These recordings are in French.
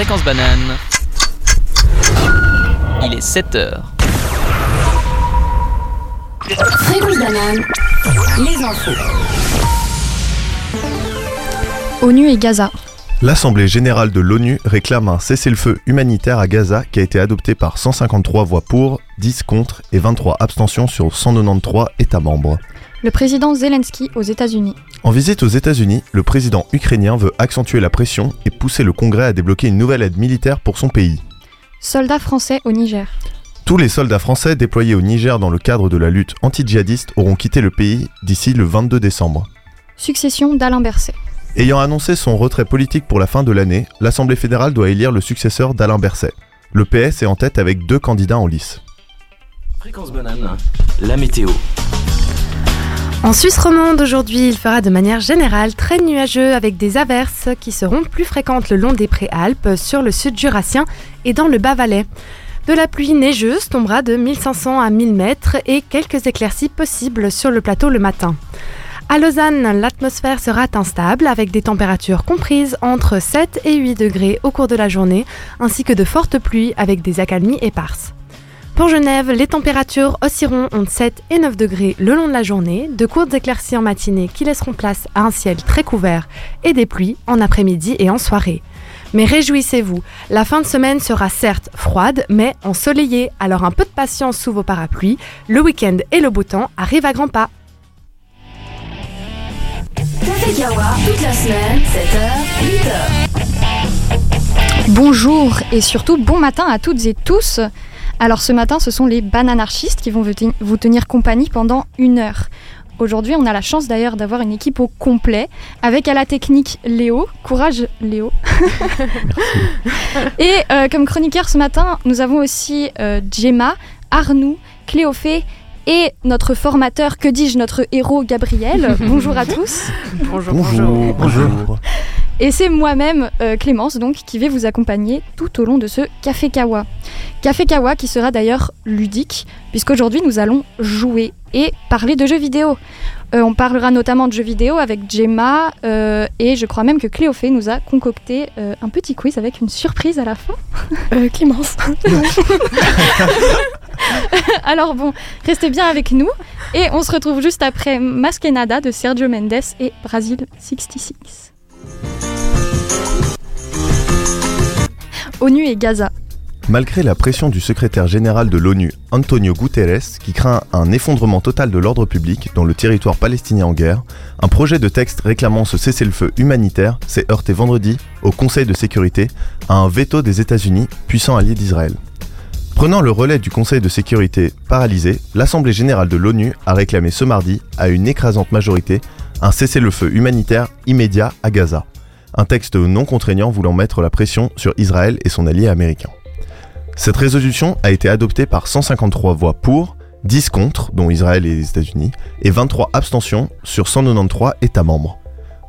Fréquence banane. Il est 7 heures. Fréquence banane, les infos. ONU et Gaza. L'Assemblée générale de l'ONU réclame un cessez-le-feu humanitaire à Gaza qui a été adopté par 153 voix pour, 10 contre et 23 abstentions sur 193 États membres. Le président Zelensky aux États-Unis. En visite aux États-Unis, le président ukrainien veut accentuer la pression et pousser le Congrès à débloquer une nouvelle aide militaire pour son pays. Soldats français au Niger. Tous les soldats français déployés au Niger dans le cadre de la lutte anti-djihadiste auront quitté le pays d'ici le 22 décembre. Succession d'Alain Berset. Ayant annoncé son retrait politique pour la fin de l'année, l'Assemblée fédérale doit élire le successeur d'Alain Berset. Le PS est en tête avec deux candidats en lice. Fréquence banane, la météo. En Suisse romande, aujourd'hui, il fera de manière générale très nuageux avec des averses qui seront plus fréquentes le long des préalpes, sur le sud jurassien et dans le Bas-Valais. De la pluie neigeuse tombera de 1500 à 1000 mètres et quelques éclaircies possibles sur le plateau le matin. À Lausanne, l'atmosphère sera instable avec des températures comprises entre 7 et 8 degrés au cours de la journée, ainsi que de fortes pluies avec des accalmies éparses. Pour Genève, les températures oscilleront entre 7 et 9 degrés le long de la journée, de courtes éclaircies en matinée qui laisseront place à un ciel très couvert et des pluies en après-midi et en soirée. Mais réjouissez-vous, la fin de semaine sera certes froide, mais ensoleillée, alors un peu de patience sous vos parapluies, le week-end et le beau temps arrivent à grands pas. Café Kawa, toute la semaine, 7h, 8h. Bonjour et surtout bon matin à toutes et tous. Alors ce matin, ce sont les bananarchistes qui vont vous ten- vous tenir compagnie pendant une heure. Aujourd'hui, on a la chance d'ailleurs d'avoir une équipe au complet, avec à la technique Léo. Courage Léo. Et euh, comme chroniqueur ce matin, nous avons aussi euh, Gemma, Arnoux, Cléophée et notre formateur, que dis-je, notre héros Gabriel. Bonjour à tous. Bonjour, Bonjour, bonjour. Et c'est moi-même, euh, Clémence, donc, qui vais vous accompagner tout au long de ce Café Kawa. Café Kawa qui sera d'ailleurs ludique, puisqu'aujourd'hui nous allons jouer et parler de jeux vidéo. Euh, on parlera notamment de jeux vidéo avec Gemma, euh, et je crois même que Cléophée nous a concocté euh, un petit quiz avec une surprise à la fin. Clémence. Alors bon, restez bien avec nous, et on se retrouve juste après Masquenada de Sergio Mendes et Brasil 66. ONU et Gaza. Malgré la pression du secrétaire général de l'ONU, Antonio Guterres, qui craint un effondrement total de l'ordre public dans le territoire palestinien en guerre, un projet de texte réclamant ce cessez-le-feu humanitaire s'est heurté vendredi au Conseil de sécurité à un veto des États-Unis, puissant allié d'Israël. Prenant le relais du Conseil de sécurité paralysé, l'Assemblée générale de l'ONU a réclamé ce mardi, à une écrasante majorité, un cessez-le-feu humanitaire immédiat à Gaza. Un texte non contraignant voulant mettre la pression sur Israël et son allié américain. Cette résolution a été adoptée par 153 voix pour, 10 contre, dont Israël et les États-Unis, et 23 abstentions sur 193 États membres.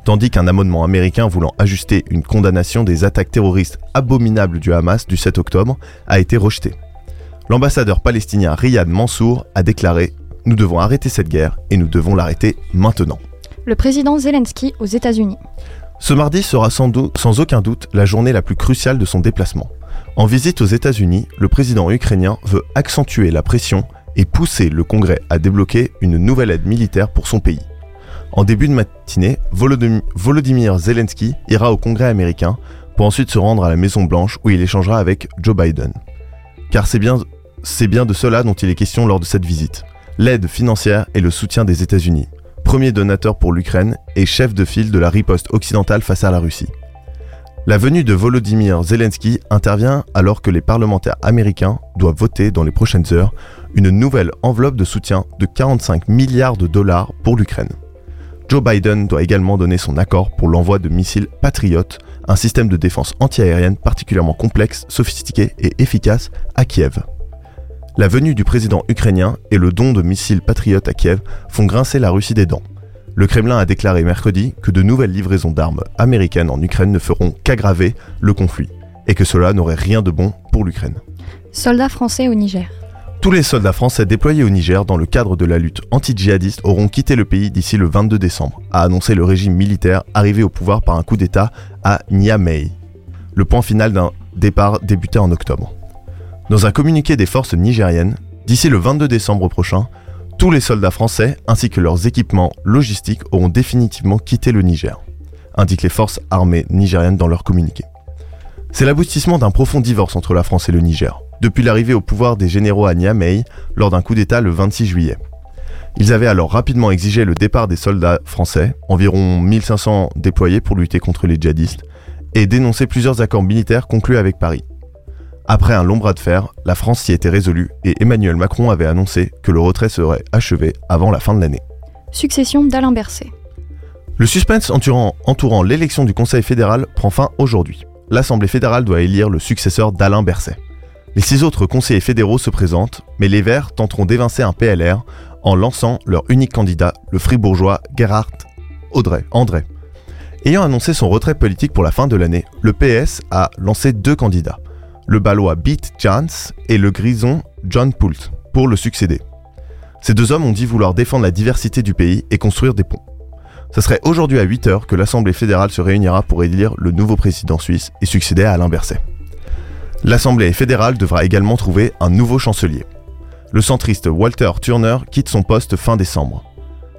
Tandis qu'un amendement américain voulant ajuster une condamnation des attaques terroristes abominables du Hamas du 7 octobre a été rejeté. L'ambassadeur palestinien Riyad Mansour a déclaré Nous devons arrêter cette guerre et nous devons l'arrêter maintenant. Le président Zelensky aux États-Unis. Ce mardi sera sans, aucun doute la journée la plus cruciale de son déplacement. En visite aux États-Unis, le président ukrainien veut accentuer la pression et pousser le Congrès à débloquer une nouvelle aide militaire pour son pays. En début de matinée, Volodym- Volodymyr Zelensky ira au Congrès américain pour ensuite se rendre à la Maison Blanche où il échangera avec Joe Biden. Car c'est bien de cela dont il est question lors de cette visite. L'aide financière et le soutien des États-Unis, premier donateur pour l'Ukraine et chef de file de la riposte occidentale face à la Russie. La venue de Volodymyr Zelensky intervient alors que les parlementaires américains doivent voter dans les prochaines heures une nouvelle enveloppe de soutien de 45 milliards de dollars pour l'Ukraine. Joe Biden doit également donner son accord pour l'envoi de missiles Patriot, un système de défense antiaérienne particulièrement complexe, sophistiqué et efficace à Kiev. La venue du président ukrainien et le don de missiles Patriot à Kiev font grincer la Russie des dents. Le Kremlin a déclaré mercredi que de nouvelles livraisons d'armes américaines en Ukraine ne feront qu'aggraver le conflit, et que cela n'aurait rien de bon pour l'Ukraine. Soldats français au Niger. Tous les soldats français déployés au Niger dans le cadre de la lutte anti-djihadiste auront quitté le pays d'ici le 22 décembre, a annoncé le régime militaire arrivé au pouvoir par un coup d'État à Niamey. Le point final d'un départ débuté en octobre. Dans un communiqué des forces nigériennes, d'ici le 22 décembre prochain, tous les soldats français ainsi que leurs équipements logistiques auront définitivement quitté le Niger, indiquent les forces armées nigériennes dans leur communiqué. C'est l'aboutissement d'un profond divorce entre la France et le Niger, depuis l'arrivée au pouvoir des généraux à Niamey lors d'un coup d'État le 26 juillet. Ils avaient alors rapidement exigé le départ des soldats français, environ 1500 déployés pour lutter contre les djihadistes, et dénoncé plusieurs accords militaires conclus avec Paris. Après un long bras de fer, la France s'y était résolue et Emmanuel Macron avait annoncé que le retrait serait achevé avant la fin de l'année. Succession d'Alain Berset. Le suspense entourant, entourant l'élection du Conseil fédéral prend fin aujourd'hui. L'Assemblée fédérale doit élire le successeur d'Alain Berset. Les six autres conseillers fédéraux se présentent, mais les Verts tenteront d'évincer un PLR en lançant leur unique candidat, le fribourgeois Gerhard Audrey, André. Ayant annoncé son retrait politique pour la fin de l'année, le PS a lancé deux candidats, le balois Beat Jans et le grison John Poult, pour le succéder. Ces deux hommes ont dit vouloir défendre la diversité du pays et construire des ponts. Ce serait aujourd'hui à 8h que l'Assemblée fédérale se réunira pour élire le nouveau président suisse et succéder à Alain Berset. L'Assemblée fédérale devra également trouver un nouveau chancelier. Le centriste Walter Turner quitte son poste fin décembre.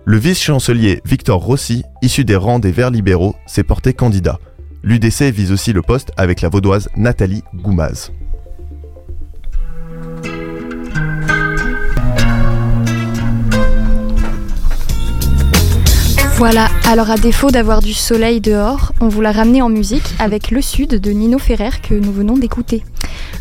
Le vice-chancelier Victor Rossi, issu des rangs des Verts libéraux, s'est porté candidat. L'UDC vise aussi le poste avec la vaudoise Nathalie Goumaz. Voilà, alors à défaut d'avoir du soleil dehors, on vous l'a ramené en musique avec Le Sud de Nino Ferrer que nous venons d'écouter.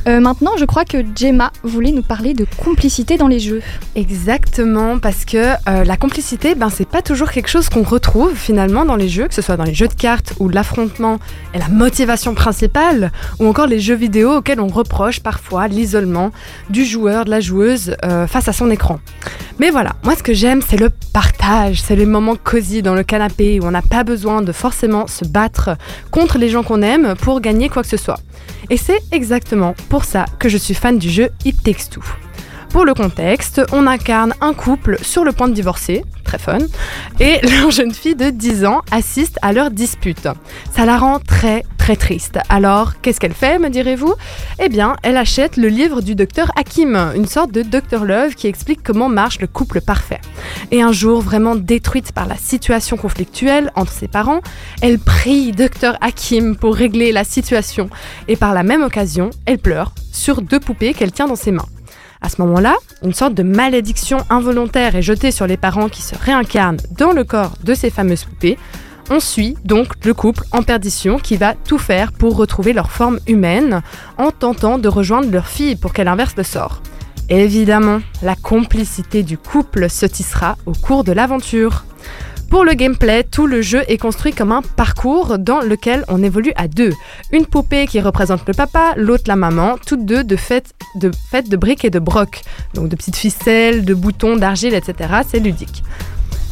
Euh, maintenant, je crois que Gemma voulait nous parler de complicité dans les jeux. Exactement, parce que euh, la complicité, ben, c'est pas toujours quelque chose qu'on retrouve finalement dans les jeux, que ce soit dans les jeux de cartes où l'affrontement est la motivation principale, ou encore les jeux vidéo auxquels on reproche parfois l'isolement du joueur, de la joueuse euh, face à son écran. Mais voilà, moi ce que j'aime, c'est le partage, c'est les moments cosy dans le canapé où on n'a pas besoin de forcément se battre contre les gens qu'on aime pour gagner quoi que ce soit. Et c'est exactement pour ça que je suis fan du jeu It Takes. Pour le contexte, on incarne un couple sur le point de divorcer, très fun, et leur jeune fille de 10 ans assiste à leur dispute. Ça la rend très très triste. Alors, qu'est-ce qu'elle fait, me direz-vous? Eh bien, elle achète le livre du docteur Hakim, une sorte de Docteur Love qui explique comment marche le couple parfait. Et un jour, vraiment détruite par la situation conflictuelle entre ses parents, elle prie Docteur Hakim pour régler la situation. Et par la même occasion, elle pleure sur deux poupées qu'elle tient dans ses mains. À ce moment-là, une sorte de malédiction involontaire est jetée sur les parents qui se réincarnent dans le corps de ces fameuses poupées. On suit donc le couple en perdition qui va tout faire pour retrouver leur forme humaine en tentant de rejoindre leur fille pour qu'elle inverse le sort. Évidemment, la complicité du couple se tissera au cours de l'aventure. Pour le gameplay, tout le jeu est construit comme un parcours dans lequel on évolue à deux. Une poupée qui représente le papa, l'autre la maman, toutes deux de faites de, briques et de brocs. Donc de petites ficelles, de boutons, d'argile, etc. C'est ludique.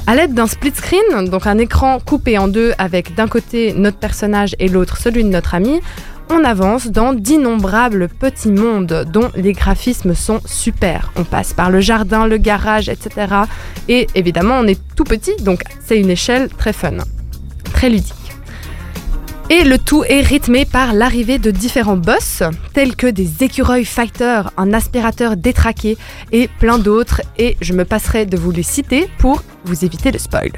À l'aide d'un split screen, donc un écran coupé en deux avec d'un côté notre personnage et l'autre celui de notre ami, on avance dans d'innombrables petits mondes dont les graphismes sont super. On passe par le jardin, le garage, etc. Et évidemment, on est tout petit, donc c'est une échelle très fun, très ludique. Et le tout est rythmé par l'arrivée de différents boss, tels que des écureuils fighters, un aspirateur détraqué et plein d'autres, et je me passerai de vous les citer pour vous éviter le spoil.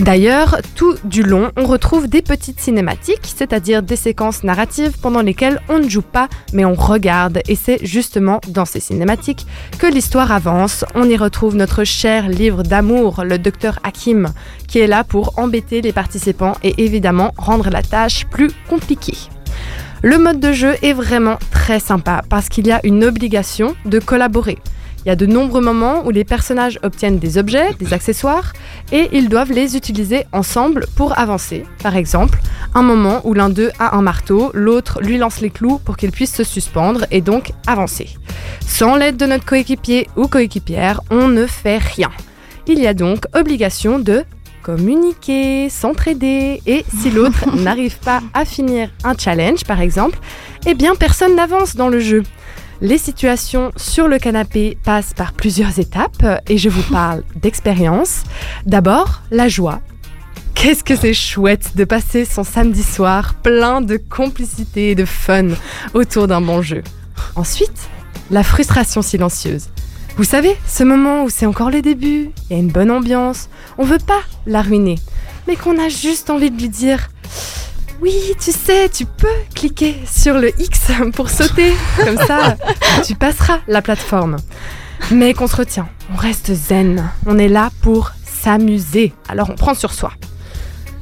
D'ailleurs, tout du long, on retrouve des petites cinématiques, c'est-à-dire des séquences narratives pendant lesquelles on ne joue pas, mais on regarde. Et c'est justement dans ces cinématiques que l'histoire avance. On y retrouve notre cher livre d'amour, le docteur Hakim, qui est là pour embêter les participants et évidemment rendre la tâche plus compliquée. Le mode de jeu est vraiment très sympa parce qu'il y a une obligation de collaborer. Il y a de nombreux moments où les personnages obtiennent des objets, des accessoires, et ils doivent les utiliser ensemble pour avancer. Par exemple, un moment où l'un d'eux a un marteau, l'autre lui lance les clous pour qu'il puisse se suspendre et donc avancer. Sans l'aide de notre coéquipier ou coéquipière, on ne fait rien. Il y a donc obligation de communiquer, s'entraider, et si l'autre n'arrive pas à finir un challenge par exemple, eh bien personne n'avance dans le jeu. Les situations sur le canapé passent par plusieurs étapes et je vous parle d'expérience. D'abord, la joie. qu'est-ce que c'est chouette de passer son samedi soir plein de complicité et de fun autour d'un bon jeu. Ensuite, la frustration silencieuse. Vous savez, ce moment où c'est encore le début, il y a une bonne ambiance, on veut pas la ruiner, mais qu'on a juste envie de lui dire oui, tu sais, tu peux cliquer sur le X pour sauter, comme ça tu passeras la plateforme. Mais qu'on se retient, on reste zen, on est là pour s'amuser, alors on prend sur soi.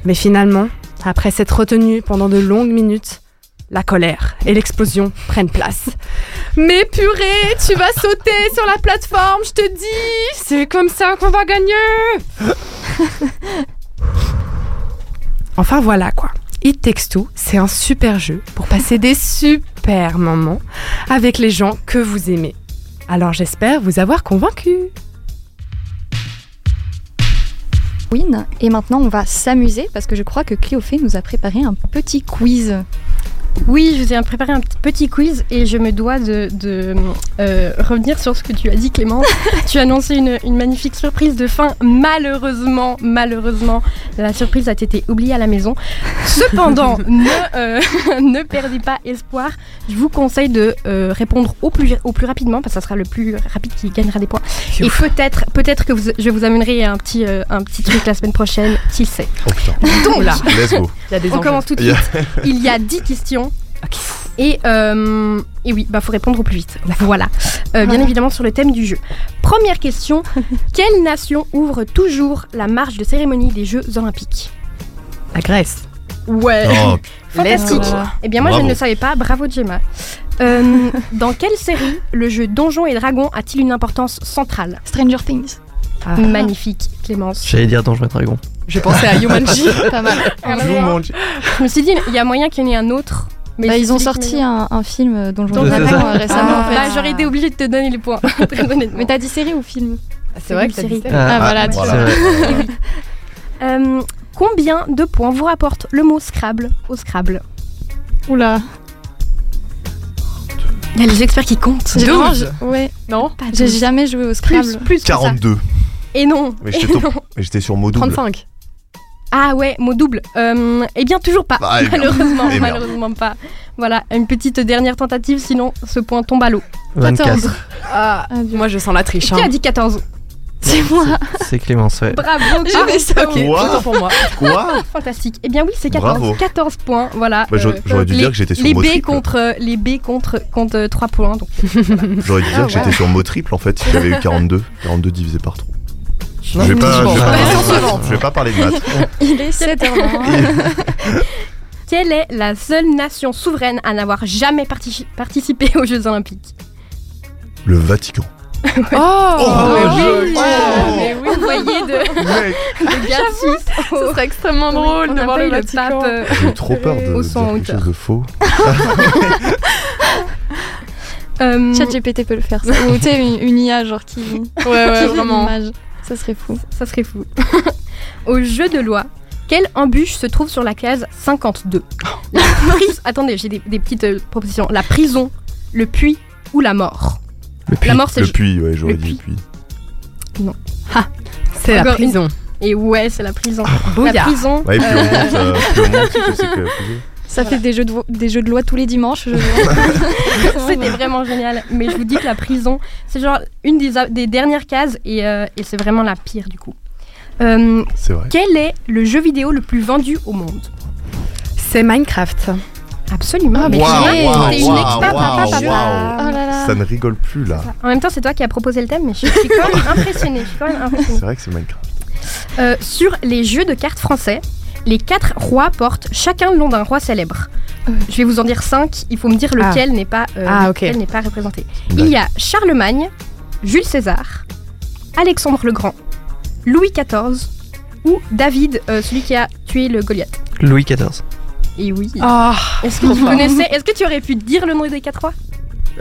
Mais finalement, après s'être retenu pendant de longues minutes, la colère et l'explosion prennent place. Mais purée, tu vas sauter sur la plateforme, je te dis C'est comme ça qu'on va gagner Enfin voilà quoi. It Takes Two, c'est un super jeu pour passer des super moments avec les gens que vous aimez. Alors j'espère vous avoir convaincu. Win. Et maintenant, on va s'amuser parce que je crois que Cléophée nous a préparé un petit quiz. Oui, je vous ai préparé un petit quiz et je me dois de, de, euh, revenir sur ce que tu as dit Clément. tu as annoncé une, une magnifique surprise de fin. Malheureusement, malheureusement, la surprise a été oubliée à la maison. Cependant, ne, euh, ne perdez pas espoir. Je vous conseille de euh, répondre au plus, au plus rapidement parce que ça sera le plus rapide qui gagnera des points. Et peut-être peut-être que vous- je vous amènerai un petit, un petit truc la semaine prochaine, qui sait. Oh. Donc, des on commence tout de suite. Il y a 10 questions. Et, euh, et oui, bah faut répondre au plus vite. Voilà. Euh, bien évidemment sur le thème du jeu. Première question. Quelle nation ouvre toujours la marche de cérémonie des Jeux Olympiques? La Grèce. Ouais. Oh, Fantastique. Eh bien moi je Bravo. ne le savais pas. Bravo Gemma. Euh, dans quelle série le jeu Donjons et Dragons a-t-il une importance centrale? Stranger Things. Ah. Magnifique, Clémence. J'allais dire Donjons et Dragons. Je pensais à Yumanji. Pas mal. Je me suis dit, il y a moyen qu'il y en ait un autre. Mais Bah, ils ont sorti me- un, un film euh, dont je. Dragons, récemment. Ah. en fait. Bah, j'aurais été obligée de te donner les points. Mais t'as dit série ou film C'est vrai que t'as Série. dit ça. Ah, Ah, voilà, tu voilà. Euh, combien de points vous rapporte le mot Scrabble au Scrabble Oula. Il y a les experts qui comptent. Douze. Ouais. Non J'ai jamais joué au plus, Scrabble. plus que ça. 42. Et non. Mais j'étais sur mot double. 35. Ah ouais, mot double. Euh, eh bien toujours pas. Ah, eh malheureusement, Eh malheureusement pas. Voilà, une petite dernière tentative, sinon ce point tombe à l'eau. 24. Ah, moi je sens la triche. Qui hein. a dit 14 C'est moi. C'est Clémence, ouais. Bravo, Ah, ok, Quoi autant pour moi. Quoi fantastique. Eh bien oui, c'est 14. Bravo. 14 points, voilà. Bah, j'aurais Euh, j'aurais dû les- dire que j'étais sur les mot B triple. contre les B contre contre 3 points. Donc J'aurais dû dire Ah, que j'étais sur mot triple en fait si j'avais eu 42. 42 divisé par 3. Je vais pas, je vais pas, je vais pas parler de maths. Il est 7h20. Quelle est la seule nation souveraine à n'avoir jamais partici- participé aux Jeux Olympiques? Le Vatican. Oh, Oh, mais joli. oui. Oh. mais oui, vous voyez de, Mec, de suisses Ce serait extrêmement Oui, drôle de voir le Vatican. pape. euh, j'ai trop peur de Au dire son quelque hauteur. chose de faux. euh, ChatGPT peut le faire. ça. Ou tu sais, une, une IA genre qui. Ouais, qui ouais, fait. Ça serait fou. ça serait fou. Au jeu de loi, quelle embûche se trouve sur la case 52 La prise- Attendez, j'ai des, des petites euh, propositions. La prison, le puits ou la mort Le puits. La mort, c'est Le puits, ouais, j'aurais le dit puits. puits. C'est la Encore une- prison. Et ouais, c'est la prison. la Bouillard. prison. Ouais, plus on euh, monte, euh, plus on monte, plus c'est que Ça fait des jeux, de, des jeux de loi tous les dimanches. C'était vraiment génial. Mais je vous dis que la prison, c'est genre une des, des dernières cases et, euh, et c'est vraiment la pire du coup. Euh, C'est vrai. quel est le jeu vidéo le plus vendu au monde? C'est Minecraft. Absolument. Ah, mais t'es une experte, waouh, papa. Oh là là. Ça ne rigole plus là. En même temps, c'est toi qui as proposé le thème, mais je suis quand même impressionnée. Je suis quand même impressionnée. C'est vrai que c'est Minecraft. Euh, sur les jeux de cartes français, les quatre rois portent chacun le nom d'un roi célèbre. Je vais vous en dire cinq. Il faut me dire lequel n'est pas, euh, Ah, ok. lequel n'est pas représenté. Il y a Charlemagne, Jules César, Alexandre le Grand, Louis XIV ou David, euh, celui qui a tué le Goliath. Louis XIV. Et oui. Oh, Est-ce que tu connaissais Est-ce que tu aurais pu dire le nom des quatre rois?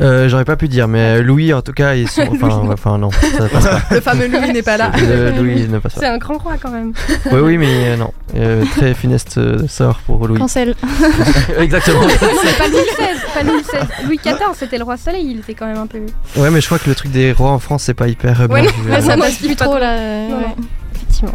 Euh, J'aurais pas pu dire, mais Louis en tout cas, ils sont. Enfin, non, ça passe pas. le fameux Louis n'est pas là. Euh, Louis ne passe C'est un grand roi quand même. Oui, oui, mais euh, non. Euh, très funeste euh, sort pour Louis. Cancel. Exactement. Non, c'est pas Louis XVI, pas Louis XVI. Louis XIV, c'était le roi soleil, il était quand même un peu. Ouais, mais je crois que le truc des rois en France, c'est pas hyper euh, Ouais, bien non, euh, ça passe plus trop là. Non, ouais. non. Effectivement.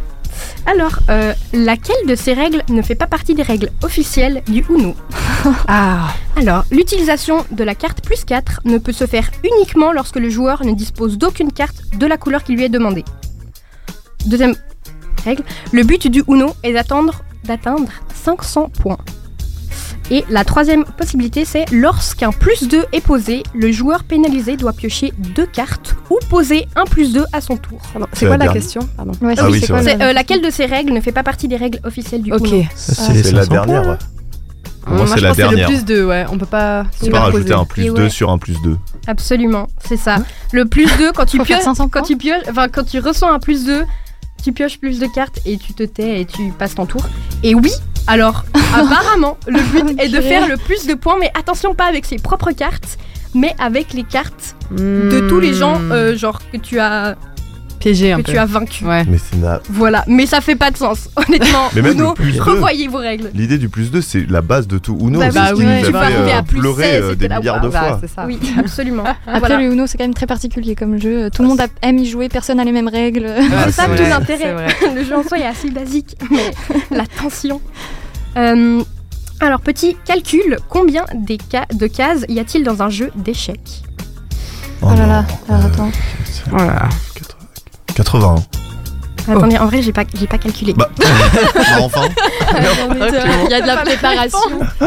Alors, euh, laquelle de ces règles ne fait pas partie des règles officielles du Uno? Ah, Alors, l'utilisation de la carte plus 4 ne peut se faire uniquement lorsque le joueur ne dispose d'aucune carte de la couleur qui lui est demandée. Deuxième règle, le but du Uno est d'attendre d'atteindre 500 points. Et la troisième possibilité, c'est lorsqu'un plus 2 est posé, le joueur pénalisé doit piocher deux cartes ou poser un plus 2 à son tour. C'est quoi la dernière. question? Pardon. Ouais, Ah oui, quoi, euh, laquelle de ces règles ne fait pas partie des règles officielles du Ok. Uno? C'est la 500 points, dernière. Pour moi, je c'est la pense que dernière. le plus 2, ouais. On peut pas On peut pas rajouter un plus Et 2 ouais. sur un plus 2. Absolument, c'est ça. Le plus 2, quand tu pioches, 500 quand tu pioches, enfin quand tu reçois un plus 2, tu pioches plus de cartes et tu te tais et tu passes ton tour. Et oui, alors apparemment, le but est de faire le plus de points, mais attention pas avec ses propres cartes, mais avec les cartes de tous les gens, Hmm. euh, genre que tu as piégé un que peu. tu as vaincu. Ouais. Mais c'est na- Voilà, mais ça fait pas de sens, honnêtement. Mais même Uno, le plus 2. revoyez vos règles. L'idée du plus 2, c'est la base de tout Uno. Bah c'est oui, ce qui nous tu a peux fait arriver euh, à plus pleurer 16, euh, c'était des la milliards de Bah, fois. c'est ça. Oui, absolument. Après, Voilà. le Uno, c'est quand même très particulier comme jeu. Tout le monde a- aime y jouer, personne n'a les mêmes règles. Ah, c'est ça tout l'intérêt. Le jeu en soi est assez basique, mais la tension. Euh, alors, petit calcul, combien des ca- de cases y a-t-il dans un jeu d'échecs? Oh là là, alors attends. Voilà. 80. Attendez, en vrai, j'ai pas, j'ai pas calculé. Bah, bah, enfin. Il y a de la préparation.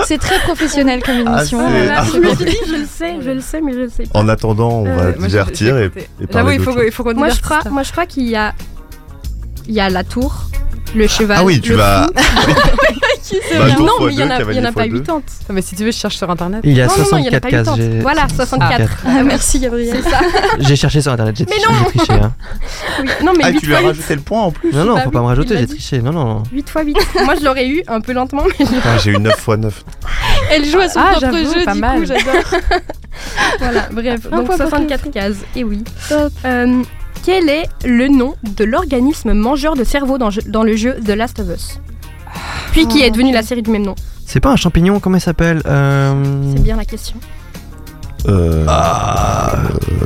C'est très professionnel comme Ah, émission. Voilà, ah, je me suis dit, je le sais, je le sais, mais je le sais pas. En attendant, on Euh, va moi, Moi, divertir et, et J'avoue, il faut, d'autre il faut qu'on Moi, je crois, moi, je crois qu'il y a, il y a la tour, le cheval. Ah oui, tu le vas. Bah, non, mais il y en a, y en a pas fois deux. 80. Attends, Mais si tu veux, je cherche sur internet. Il y a non, non, non, il y en a 64 pas cases. 80. j'ai- Voilà, 64. Ah, merci Gabriel. C'est ça. J'ai cherché sur internet, j'ai Mais triché. non j'ai triché, hein. Oui. Non, mais Ah, 8 tu lui as fois 8. rajouté le point en plus Non, non, Bah faut oui, pas me rajouter, j'ai triché. Non, non. 8 x 8. Moi, je l'aurais eu un peu lentement, mais Ah, J'ai eu 9 x 9. Elle joue à son Ah, propre jeu, du coup, j'adore. voilà. Bref, donc point pour 64 cases. Et oui. Top. Quel est le nom de l'organisme mangeur de cerveau dans, dans le jeu The Last of Us? Puis qui est devenu la série du même nom C'est pas un champignon, comment il s'appelle euh... C'est bien la question. Euh, Ah,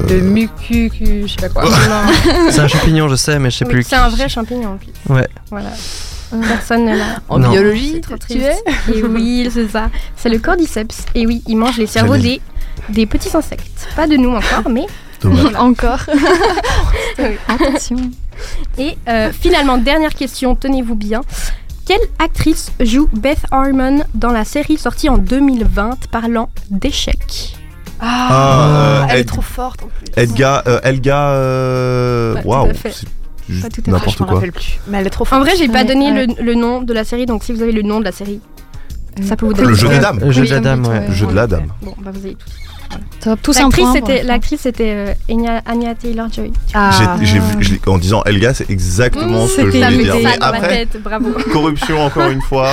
Le mucu, je sais pas quoi. C'est un champignon, je sais, mais je sais Oui, plus. c'est un vrai champignon en plus. Ouais. Voilà. Personne ne l'a. En Non. biologie, C'est trop tu es Et oui, c'est ça. C'est le cordyceps. Et oui, il mange les cerveaux des, des petits insectes. Pas de nous encore, mais. Dommage. Encore. Oui. Attention. Et euh, finalement, dernière question, tenez-vous bien. Quelle actrice joue Beth Harmon dans la série sortie en 2020 parlant d'échecs? Ah, elle Ed- est trop forte en plus. Edgar, euh, Elga, euh, waouh, n'importe quoi. plus. Mais elle est trop forte. En vrai, j'ai pas donné ouais. le, le nom de la série, donc si vous avez le nom de la série, ça peut vous donner. Le jeu des dames. Le jeu Oui, de la dame, ouais. Le jeu de la dame. Bon, bah vous avez tout. Top. Tous un L'actrice point. c'était, bon. l'actrice c'était euh, Anya, Taylor-Joy. Ah. J'ai- j'ai en disant Elga, c'est exactement ce que je voulais dire. Mais tête, bravo. corruption encore une fois.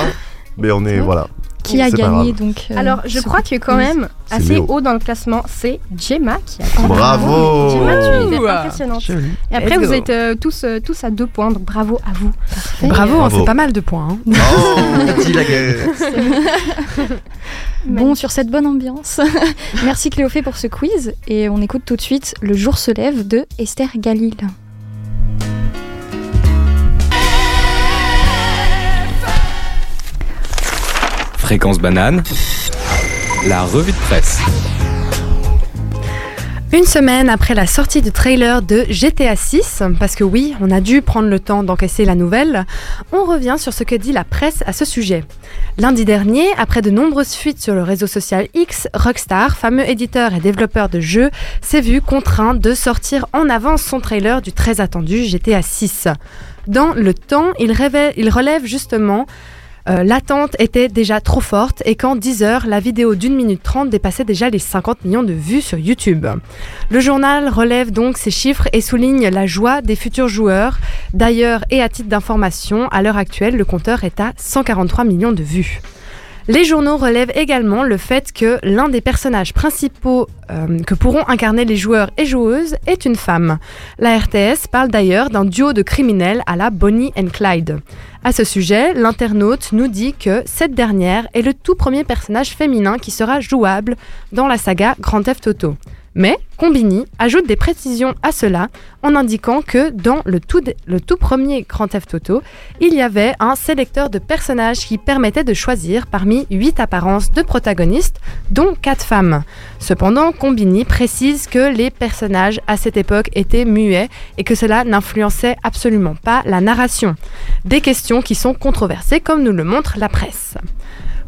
Mais on est, voilà. Qui a C'est gagné donc euh, Alors, je crois que quand même, C'est assez Léo. haut dans le classement, c'est Gemma qui a Bravo Gemma, tu es impressionnante. Joli. Et après, Let's vous go. êtes euh, tous, euh, tous à deux points, donc bravo à vous. Bravo, hein, Bravo. c'est pas mal de points. hein. Oh, Dis la gueule. Bon, sur cette bonne ambiance, merci Cléophée pour ce quiz et on écoute tout de suite Le jour se lève de Esther Galil. Fréquence banane, la revue de presse. Une semaine après la sortie du trailer de GTA 6, parce que oui, on a dû prendre le temps d'encaisser la nouvelle, on revient sur ce que dit la presse à ce sujet. Lundi dernier, après de nombreuses fuites sur le réseau social X, Rockstar, fameux éditeur et développeur de jeux, s'est vu contraint de sortir en avance son trailer du très attendu GTA 6. Dans le temps, il, il relève justement euh, L'attente était déjà trop forte et qu'en 10 heures, la vidéo d'une minute 30 dépassait déjà les 50 millions de vues sur YouTube. Le journal relève donc ces chiffres et souligne la joie des futurs joueurs. D'ailleurs, et à titre d'information, à l'heure actuelle, le compteur est à 143 millions de vues. Les journaux relèvent également le fait que l'un des personnages principaux euh, que pourront incarner les joueurs et joueuses est une femme. La RTS parle d'ailleurs d'un duo de criminels à la Bonnie and Clyde. À ce sujet, l'internaute nous dit que cette dernière est le tout premier personnage féminin qui sera jouable dans la saga Grand Theft Auto. Mais Combini ajoute des précisions à cela en indiquant que dans le tout, premier Grand Theft Auto, il y avait un sélecteur de personnages qui permettait de choisir parmi 8 apparences de protagonistes, dont 4 femmes. Cependant, Combini précise que les personnages à cette époque étaient muets et que cela n'influençait absolument pas la narration. Des questions qui sont controversées comme nous le montre la presse.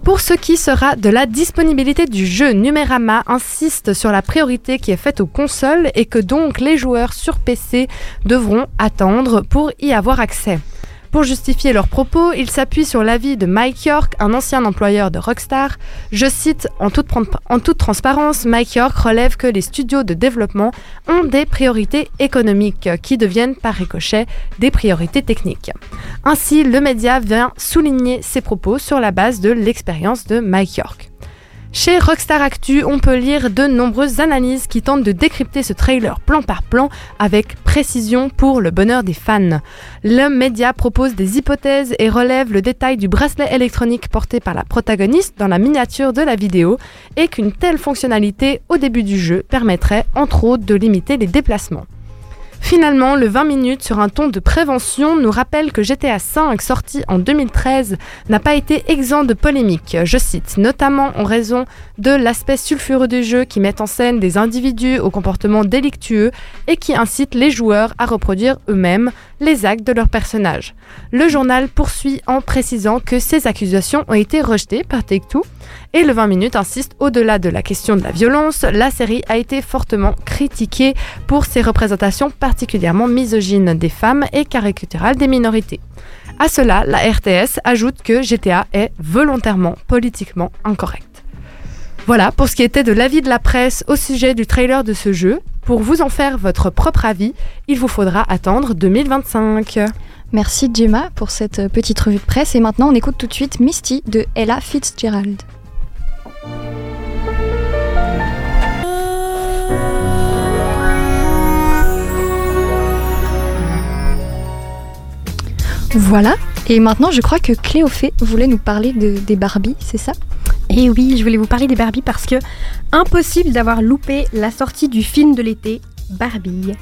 Pour ce qui sera de la disponibilité du jeu, Numérama insiste sur la priorité qui est faite aux consoles et que donc les joueurs sur PC devront attendre pour y avoir accès. Pour justifier leurs propos, ils s'appuient sur l'avis de Mike York, un ancien employeur de Rockstar. Je cite en toute, en toute, transparence, Mike York relève que les studios de développement ont des priorités économiques qui deviennent par ricochet des priorités techniques. Ainsi, le média vient souligner ses propos sur la base de l'expérience de Mike York. Chez Rockstar Actu, on peut lire de nombreuses analyses qui tentent de décrypter ce trailer plan par plan avec précision pour le bonheur des fans. Le média propose des hypothèses et relève le détail du bracelet électronique porté par la protagoniste dans la miniature de la vidéo et qu'une telle fonctionnalité au début du jeu permettrait entre autres de limiter les déplacements. Finalement, le 20 minutes sur un ton de prévention nous rappelle que GTA V, sorti en 2013, n'a pas été exempt de polémiques. Je cite, notamment en raison de l'aspect sulfureux du jeu qui met en scène des individus au comportement délictueux et qui incite les joueurs à reproduire eux-mêmes les actes de leurs personnages. Le journal poursuit en précisant que ces accusations ont été rejetées par Take-Two et le 20 minutes insiste au-delà de la question de la violence, la série a été fortement critiquée pour ses représentations particulièrement misogynes des femmes et caricaturales des minorités. À cela, la RTS ajoute que GTA est volontairement politiquement incorrect. Voilà pour ce qui était de l'avis de la presse au sujet du trailer de ce jeu. Pour vous en faire votre propre avis, il vous faudra attendre 2025. Merci Gemma pour cette petite revue de presse et maintenant on écoute tout de suite Misty de Ella Fitzgerald. Voilà, et maintenant je crois que Cléophée voulait nous parler de, des Barbies, c'est ça? Et oui, je voulais vous parler des Barbies parce que impossible d'avoir loupé la sortie du film de l'été, Barbie.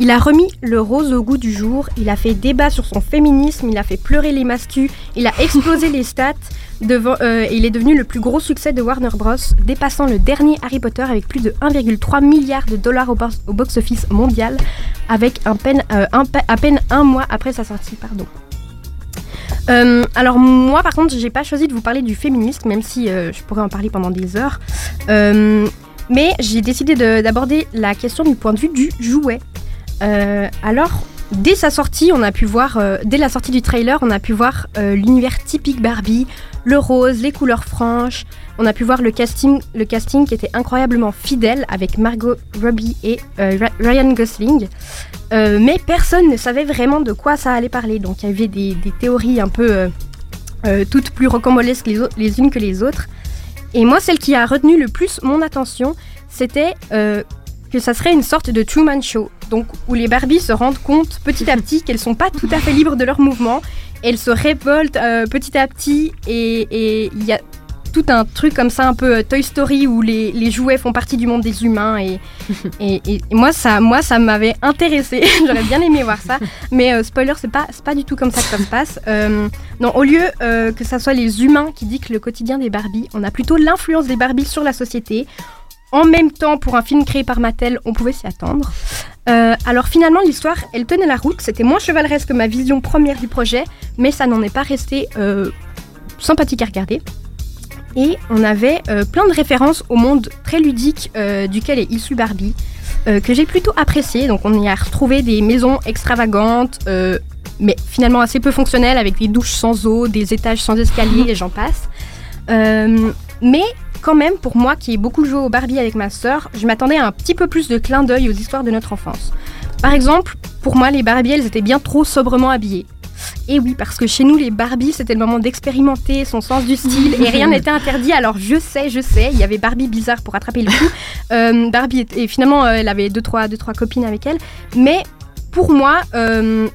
Il a remis le rose au goût du jour, il a fait débat sur son féminisme, il a fait pleurer les mastus, il a explosé les stats, devant, euh, et il est devenu le plus gros succès de Warner Bros, dépassant le dernier Harry Potter avec plus de 1,3 milliard de dollars au, box- au box-office mondial, avec un peine, euh, un à peine un mois après sa sortie. Pardon. Euh, alors moi par contre j'ai pas choisi de vous parler du féminisme même si euh, je pourrais en parler pendant des heures. Euh, mais j'ai décidé de- d'aborder la question du point de vue du jouet. Alors dès sa sortie on a pu voir dès la sortie du trailer on a pu voir l'univers typique Barbie le rose les couleurs franches on a pu voir le casting qui était incroyablement fidèle avec Margot Robbie et euh, Ryan Gosling euh, mais personne ne savait vraiment de quoi ça allait parler. Donc il y avait des, théories un peu euh, toutes plus rocambolesques les, unes que les autres. Et moi, celle qui a retenu le plus mon attention, c'était que ça serait une sorte de Truman Show. Donc où les Barbies se rendent compte petit à petit qu'elles sont pas tout à fait libres de leurs mouvements. Elles se révoltent euh, petit à petit et il y a tout un truc comme ça un peu euh, Toy Story où les, les jouets font partie du monde des humains et, et, et- et moi ça moi ça m'avait intéressé j'aurais bien aimé voir ça mais euh, spoiler c'est pas pas du tout comme ça que ça se passe Euh, non au lieu euh, que ça soit les humains qui dictent le quotidien des Barbies on a plutôt l'influence des Barbies sur la société en même temps pour un film créé par Mattel on pouvait s'y attendre Euh, alors finalement l'histoire elle tenait la route c'était moins chevaleresque que ma vision première du projet mais ça n'en est pas resté euh, sympathique à regarder et on avait euh, plein de références au monde très ludique duquel est issu Barbie, que j'ai plutôt apprécié. Donc on y a retrouvé des maisons extravagantes, mais finalement assez peu fonctionnelles, avec des douches sans eau, des étages sans escalier, et j'en passe. Mais quand même, pour moi qui ai beaucoup joué au Barbie avec ma sœur, je m'attendais à un petit peu plus de clin d'œil aux histoires de notre enfance. Par exemple, pour moi, les Barbies, elles étaient bien trop sobrement habillées. Et oui, parce que chez nous, les Barbies, c'était le moment d'expérimenter son sens du style et rien n'était interdit. Alors je sais, je sais, il y avait Barbie bizarre pour attraper le coup. Euh, Barbie, et finalement, euh, elle avait deux trois, deux, trois copines avec elle. Mais pour moi, euh,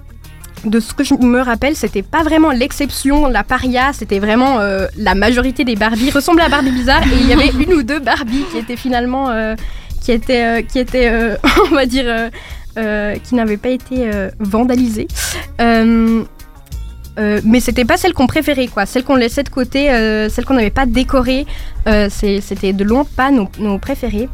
de ce que je me rappelle, c'était pas vraiment l'exception, la paria, c'était vraiment euh, la majorité des Barbies ressemblaient à Barbie bizarre et il y avait une ou deux Barbies qui étaient finalement. euh, qui était, euh, qui était euh, on va dire, qui n'avait pas été vandalisée. Euh, mais c'était pas celle qu'on préférait, quoi. Celle qu'on laissait de côté, celle qu'on n'avait pas décorée. c'était de loin pas nos préférées.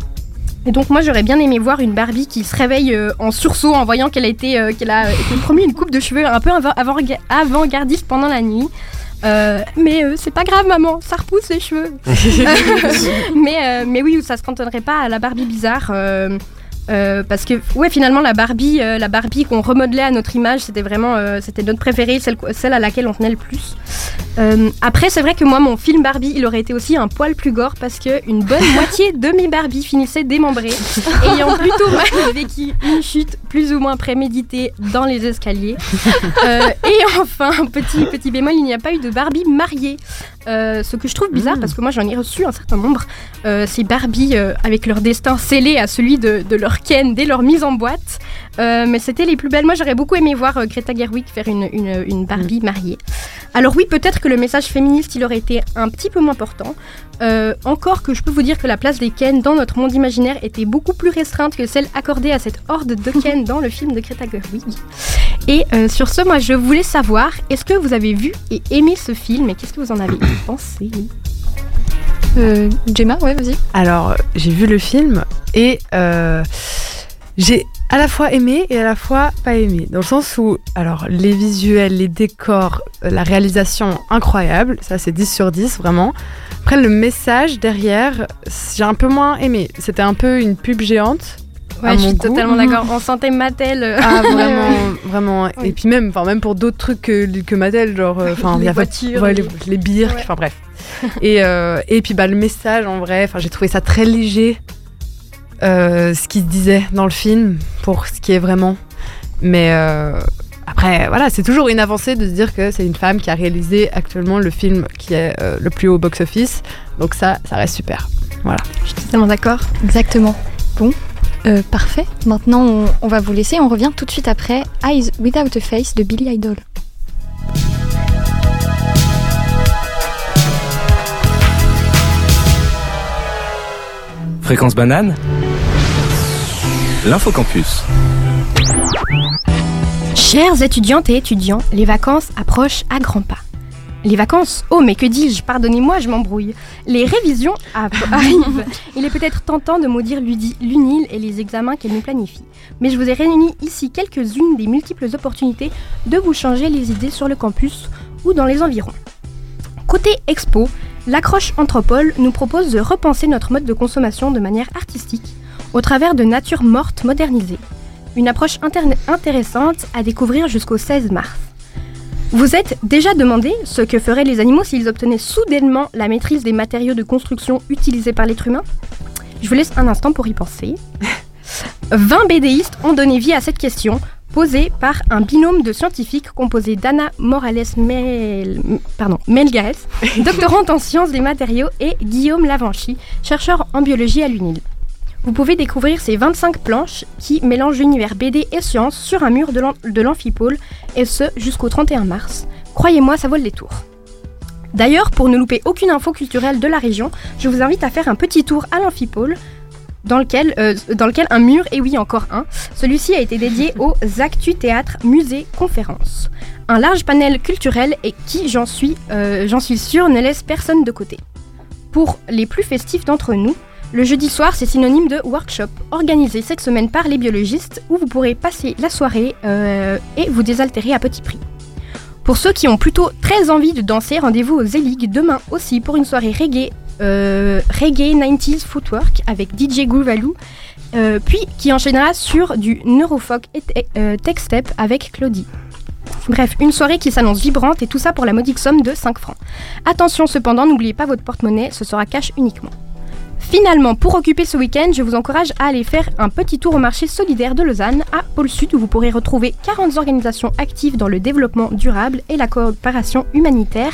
Et donc moi j'aurais bien aimé voir une Barbie qui se réveille euh, en sursaut en voyant qu'elle a été euh, qu'elle a été promis une coupe de cheveux un peu avant- avant- avant-gardiste pendant la nuit. Euh, mais c'est pas grave maman, ça repousse les cheveux. mais, mais oui, ça se cantonnerait pas à la Barbie bizarre. Euh, parce que ouais finalement la Barbie euh, la Barbie qu'on remodelait à notre image c'était vraiment euh, c'était notre préférée celle, celle à laquelle on tenait le plus. Après c'est vrai que moi mon film Barbie il aurait été aussi un poil plus gore parce que une bonne moitié de mes Barbie finissaient démembrées ayant plutôt mal vécu une chute plus ou moins préméditée dans les escaliers. Et enfin petit petit bémol il n'y a pas eu de Barbie mariée Euh, ce que je trouve bizarre parce que moi j'en ai reçu un certain nombre euh, ces Barbie euh, avec leur destin scellé à celui de, de leur Ken dès leur mise en boîte. Euh, mais c'était les plus belles. Moi j'aurais beaucoup aimé voir euh, Greta Gerwig faire une, une, une Barbie mariée. Alors oui, peut-être que le message féministe il aurait été un petit peu moins portant. Euh, encore que je peux vous dire que la place des Ken dans notre monde imaginaire était beaucoup plus restreinte que celle accordée à cette horde de Ken dans le film de Greta Gerwig. Et euh, sur ce, moi je voulais savoir, est-ce que vous avez vu et aimé ce film et qu'est-ce que vous en avez pensé? Euh, Gemma, ouais, vas-y. Alors, j'ai vu le film et euh, j'ai à la fois aimé et à la fois pas aimé. Dans le sens où, alors, les visuels, les décors, euh, la réalisation, incroyable. Ça, c'est 10 sur 10, vraiment. Après, le message derrière, j'ai un peu moins aimé. C'était un peu une pub géante. Ouais, je suis goût. totalement d'accord. On sentait Mattel. Ah, vraiment, vraiment. Oui. Et puis même, enfin, même pour d'autres trucs que, que Mattel, genre, euh, enfin, Les voitures, ouais, les- les, Ouais. enfin bref. et, euh, et puis bah, le message, en vrai, enfin, j'ai trouvé ça très léger, euh, ce qui se disait dans le film, pour ce qui est vraiment. Mais euh, après, voilà, c'est toujours une avancée de se dire que c'est une femme qui a réalisé actuellement le film qui est euh, le plus haut box-office. Donc ça, ça reste super. Je suis totalement d'accord. Exactement. Bon, euh, parfait. Maintenant, on, on va vous laisser. On revient tout de suite après Eyes Without a Face de Billy Idol. Fréquence banane? L'infocampus. Chères étudiantes et étudiants, les vacances approchent à grands pas. Les vacances Oh, mais que dis-je Pardonnez-moi, je m'embrouille. Les révisions arrivent. Il est peut-être tentant de maudire l'UNIL et les examens qu'elle nous planifie. Mais je vous ai réuni ici quelques-unes des multiples opportunités de vous changer les idées sur le campus ou dans les environs. Côté expo, l'accroche Anthropole nous propose de repenser notre mode de consommation de manière artistique au travers de nature morte modernisée. Une approche intéressante à découvrir jusqu'au 16 mars. Vous êtes déjà demandé ce que feraient les animaux s'ils obtenaient soudainement la maîtrise des matériaux de construction utilisés par l'être humain? Je vous laisse un instant pour y penser. 20 BDistes ont donné vie à cette question, posée par un binôme de scientifiques composé d'Anna Morales Mel... pardon, Melgares, doctorante en sciences des matériaux, et Guillaume Lavanchy, chercheur en biologie à l'UNIL. Vous pouvez découvrir ces 25 planches qui mélangent l'univers BD et science sur un mur de l'am- de l'amphipôle, et ce jusqu'au 31 mars. Croyez-moi, ça vaut le détour. D'ailleurs, pour ne louper aucune info culturelle de la région, je vous invite à faire un petit tour à l'amphipôle, dans lequel, euh, un mur, et oui encore un, celui-ci a été dédié aux Actus Théâtre, Musée, Conférences. Un large panel culturel et qui, j'en suis, euh, j'en suis sûre, ne laisse personne de côté. Pour les plus festifs d'entre nous, le jeudi soir, c'est synonyme de workshop, organisé cette semaine par les biologistes, où vous pourrez passer la soirée euh, et vous désaltérer à petit prix. Pour ceux qui ont plutôt très envie de danser, rendez-vous aux Zelig demain aussi pour une soirée reggae, euh, reggae 90s footwork avec DJ Groovaloo, euh, puis qui enchaînera sur du neurofolk et te- tech step avec Claudie. Bref, une soirée qui s'annonce vibrante et tout ça pour la modique somme de 5 francs. Attention cependant, n'oubliez pas votre porte-monnaie, ce sera cash uniquement. Finalement, pour occuper ce week-end, je vous encourage à aller faire un petit tour au marché solidaire de Lausanne, à Pôle Sud, où vous pourrez retrouver 40 organisations actives dans le développement durable et la coopération humanitaire,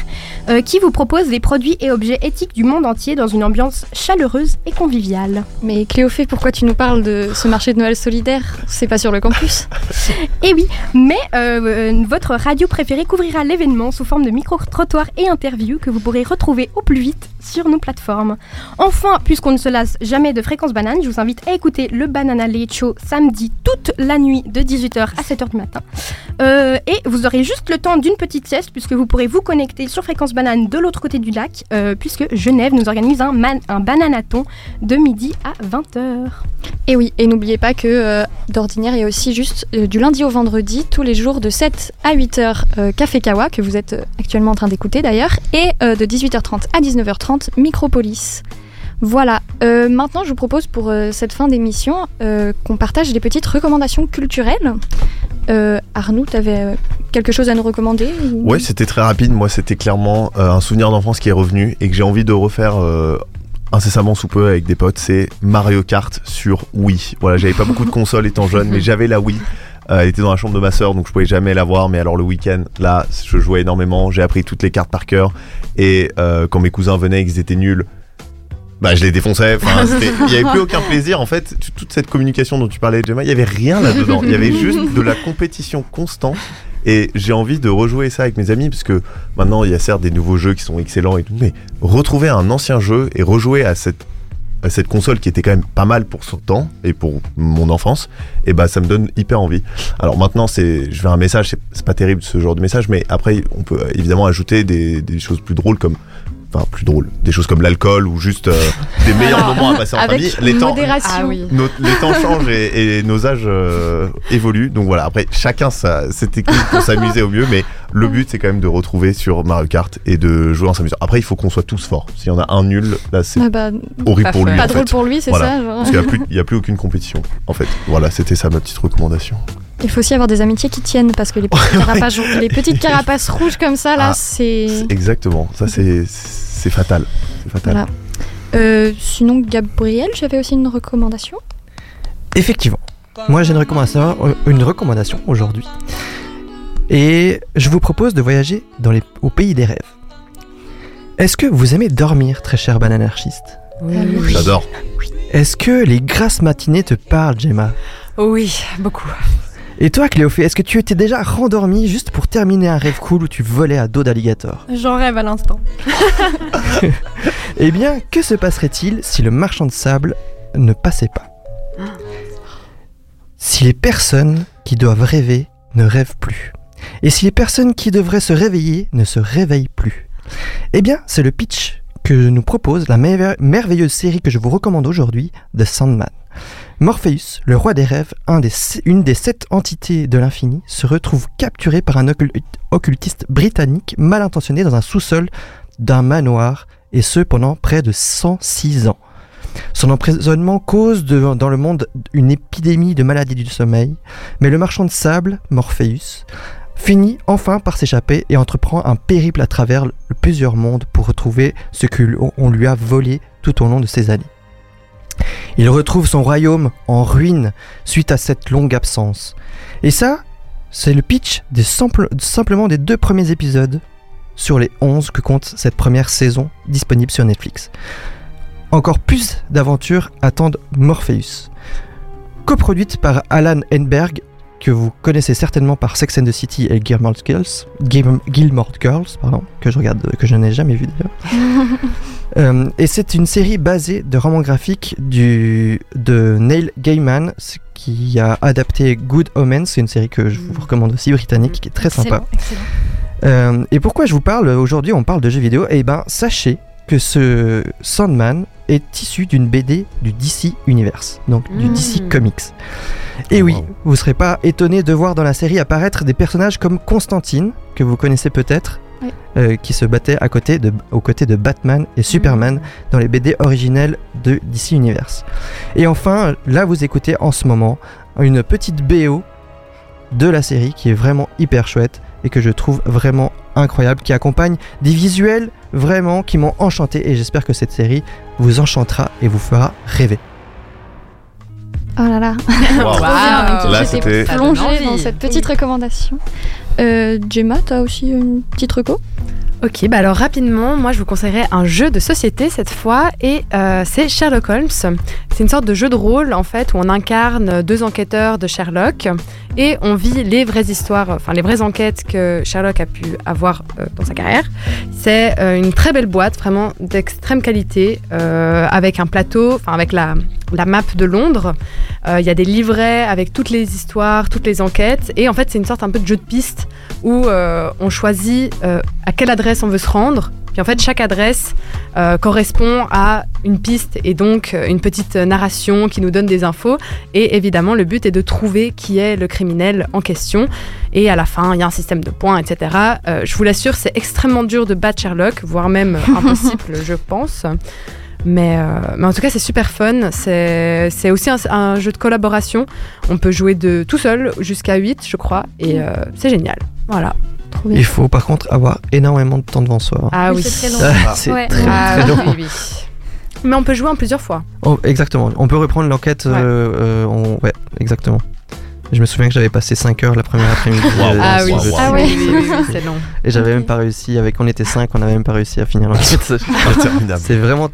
euh, qui vous proposent des produits et objets éthiques du monde entier dans une ambiance chaleureuse et conviviale. Mais Cléophée, pourquoi tu nous parles de ce marché de Noël solidaire? C'est pas sur le campus? Et oui, mais euh, euh, votre radio préférée couvrira l'événement sous forme de micro-trottoirs et interviews que vous pourrez retrouver au plus vite sur nos plateformes. Enfin, puisqu'on ne se lasse jamais de Fréquence Banane, je vous invite à écouter le Banana Late Show samedi toute la nuit de 18h à 7h du matin. Euh, et vous aurez juste le temps d'une petite sieste, puisque vous pourrez vous connecter sur Fréquence Banane de l'autre côté du lac, euh, puisque Genève nous organise un, bananaton de midi à 20h. Et oui, et n'oubliez pas que euh, d'ordinaire, il y a aussi juste du lundi au vendredi, tous les jours de 7 à 8 heures, euh, Café Kawa, que vous êtes actuellement en train d'écouter d'ailleurs, et de 18h30 à 19h30, Micropolis. Voilà, Euh, maintenant je vous propose pour euh, cette fin d'émission euh, qu'on partage des petites recommandations culturelles. Arnaud, tu avais quelque chose à nous recommander ou- Ouais, c'était très rapide. Moi, c'était clairement un souvenir d'enfance qui est revenu et que j'ai envie de refaire incessamment sous peu avec des potes. C'est Mario Kart sur Wii. Voilà, j'avais pas beaucoup de consoles étant jeune, mais j'avais la Wii. Euh, elle était dans la chambre de ma sœur, donc je pouvais jamais la voir. Mais alors le week-end, là, je jouais énormément. J'ai appris toutes les cartes par cœur. Et euh, quand mes cousins venaient et qu'ils étaient nuls, bah je les défonçais. Enfin, il y avait plus aucun plaisir. En fait, toute cette communication dont tu parlais, Gemma, il y avait rien là-dedans. Il y avait juste de la compétition constante. Et j'ai envie de rejouer ça avec mes amis parce que maintenant il y a certes des nouveaux jeux qui sont excellents et tout, mais retrouver un ancien jeu et rejouer à cette cette console qui était quand même pas mal pour son temps et pour mon enfance, et bah ça me donne hyper envie. Alors maintenant c'est, je vais un message, c'est- pas terrible ce genre de message, mais après on peut évidemment ajouter des choses plus drôles comme Enfin, plus drôles. Des choses comme l'alcool ou juste euh, des meilleurs Alors, moments à passer en avec famille. Les temps, modération. Ah oui. nos- les temps changent et, et nos âges euh, évoluent. Donc voilà, après, chacun sa, ses techniques pour s'amuser au mieux. Mais le but, c'est quand même de retrouver sur Mario Kart et de jouer en s'amusant. Après, il faut qu'on soit tous forts. S'il y en a un nul, là, c'est Ah bah, horrible pour lui. pas en drôle fait. pour lui, c'est Voilà. ça genre. Parce qu'il n'y a, plus- il y a plus aucune compétition, en fait. Voilà, c'était ça ma petite recommandation. Il faut aussi avoir des amitiés qui tiennent parce que les petites carapaces, les petites carapaces rouges comme ça là, Ah, c'est Exactement. Ça, c'est c'est fatal. C'est fatal. voilà. Euh, sinon, Gabriel, j'avais aussi une recommandation. Effectivement. Moi, j'ai une recommandation, une recommandation aujourd'hui. Et je vous propose de voyager dans les, au pays des rêves. Est-ce que vous aimez dormir, très cher bananarchiste J'adore. Est-ce que les grasses matinées te parlent, Gemma? Oui, beaucoup. Et toi, Cléophée, est-ce que tu étais déjà rendormi juste pour terminer un rêve cool où tu volais à dos d'alligator J'en rêve à l'instant. Eh bien, que se passerait-il si le marchand de sable ne passait pas? Si les personnes qui doivent rêver ne rêvent plus Et si les personnes qui devraient se réveiller ne se réveillent plus Eh bien, c'est le pitch que nous propose la merve- merveilleuse série que je vous recommande aujourd'hui, The Sandman. Morpheus, le roi des rêves, une des sept entités de l'infini, se retrouve capturé par un occult- occultiste britannique mal intentionné dans un sous-sol d'un manoir, et ce pendant près de 106 ans. Son emprisonnement cause dans le monde une épidémie de maladies du sommeil, mais le marchand de sable, Morpheus, finit enfin par s'échapper et entreprend un périple à travers plusieurs mondes pour retrouver ce qu'on lui a volé tout au long de ces années. Il retrouve son royaume en ruine suite à cette longue absence. Et ça, c'est le pitch simplement des deux premiers épisodes sur les 11 que compte cette première saison disponible sur Netflix. Encore plus d'aventures attendent Morpheus. Coproduite par Alan Enberg, que vous connaissez certainement par Sex and the City et Gilmore Girls, Gil- Gilmore Girls, pardon, que je regarde, que je n'ai jamais vu d'ailleurs. Euh, et c'est une série basée de romans graphiques du, de Neil Gaiman, qui a adapté Good Omens, c'est une série que je vous recommande aussi, britannique, qui est très sympa. Excellent. Euh, et pourquoi je vous parle aujourd'hui, on parle de jeux vidéo? Eh ben, sachez que ce Sandman est issu d'une BD du DC Universe, donc du. DC Comics. Et oui, Wow. vous serez pas étonné de voir dans la série apparaître des personnages comme Constantine, que vous connaissez peut-être, Oui. euh, qui se battait à côté de, aux côtés de Batman et Superman dans les BD originelles de DC Universe. Et enfin, là vous écoutez en ce moment une petite BO de la série qui est vraiment hyper chouette et que je trouve vraiment incroyable, qui accompagne des visuels vraiment qui m'ont enchanté et j'espère que cette série vous enchantera et vous fera rêver. Oh là là. Trop bien, Là, j'étais plongée dans cette petite recommandation. Euh, Gemma, t'as aussi une petite reco? Ok, bah alors rapidement, moi je vous conseillerais un jeu de société cette fois, et euh, c'est Sherlock Holmes. C'est une sorte de jeu de rôle en fait où on incarne deux enquêteurs de Sherlock, et on vit les vraies histoires, enfin les vraies enquêtes que Sherlock a pu avoir euh, dans sa carrière. C'est euh, une très belle boîte, vraiment d'extrême qualité, euh, avec un plateau, enfin avec la, la map de Londres. Il y a des livrets avec toutes les histoires, toutes les enquêtes, et en fait c'est une sorte un peu de jeu de piste où on choisit à quelle adresse on veut se rendre. Puis en fait, chaque adresse euh, correspond à une piste et donc euh, une petite narration qui nous donne des infos. Et évidemment, le but est de trouver qui est le criminel en question. Et à la fin, il y a un système de points, etc. Euh, je vous l'assure, c'est extrêmement dur de battre Sherlock, voire même impossible, je pense. Mais, euh, mais en tout cas, c'est super fun. C'est c'est aussi un, un jeu de collaboration. On peut jouer de tout seul jusqu'à 8, je crois. Et euh, c'est génial. Voilà. Il faut par contre avoir énormément de temps devant soi. Ah Oui, c'est très long. Ah, c'est Ouais. très, Ah très long. oui, oui. Mais on peut jouer en plusieurs fois. Oh, exactement. On peut reprendre l'enquête. Ouais. euh, euh, on- Ouais, exactement. Je me souviens que j'avais passé 5 heures la première après-midi. Euh, Ah oui. Ah oui, oui, oui, oui, c'est long. Et j'avais même pas réussi. Avec on était 5, on n'avait même pas réussi à finir l'enquête. C'est vraiment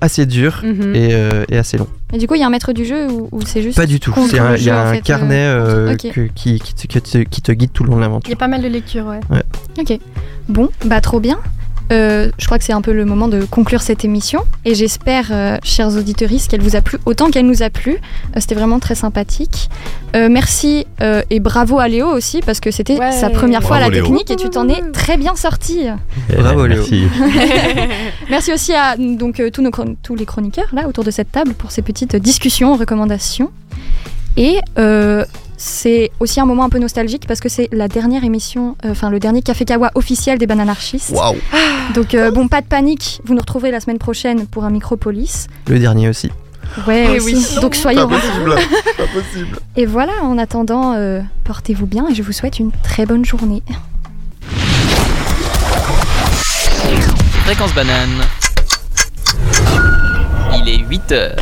assez dur Mhm. et, euh, et assez long. Et du coup, il y a un maître du jeu ou, ou c'est juste Pas du tout. Il y a un fait, carnet euh, euh, que- qui, qui, te- qui guide tout le long de Il y l'aventure. a pas mal de lectures, ouais. Ok. Bon, bah trop bien. Euh, je crois que c'est un peu le moment de conclure cette émission et j'espère, euh, chers auditeurs, qu'elle vous a plu autant qu'elle nous a plu. Euh, c'était vraiment très sympathique. Euh, merci euh, et bravo à Léo aussi parce que c'était Ouais. sa première fois à la Léo. technique et tu t'en es très bien sorti. Bravo, Léo. Merci. Merci aussi à donc euh, tous, nos tous les chroniqueurs là autour de cette table pour ces petites discussions, recommandations. Et euh, c'est aussi un moment un peu nostalgique parce que c'est la dernière émission, euh, enfin le dernier Café Kawa officiel des Bananarchistes. Waouh. Donc euh, bon, pas de panique, vous nous retrouverez la semaine prochaine pour un Micropolis. Le dernier aussi. Ouais, Oui, aussi. oui. Donc soyez Pas possible. Pas possible. Et voilà, en attendant, euh, portez-vous bien et je vous souhaite une très bonne journée. Fréquence banane. Il est 8 heures.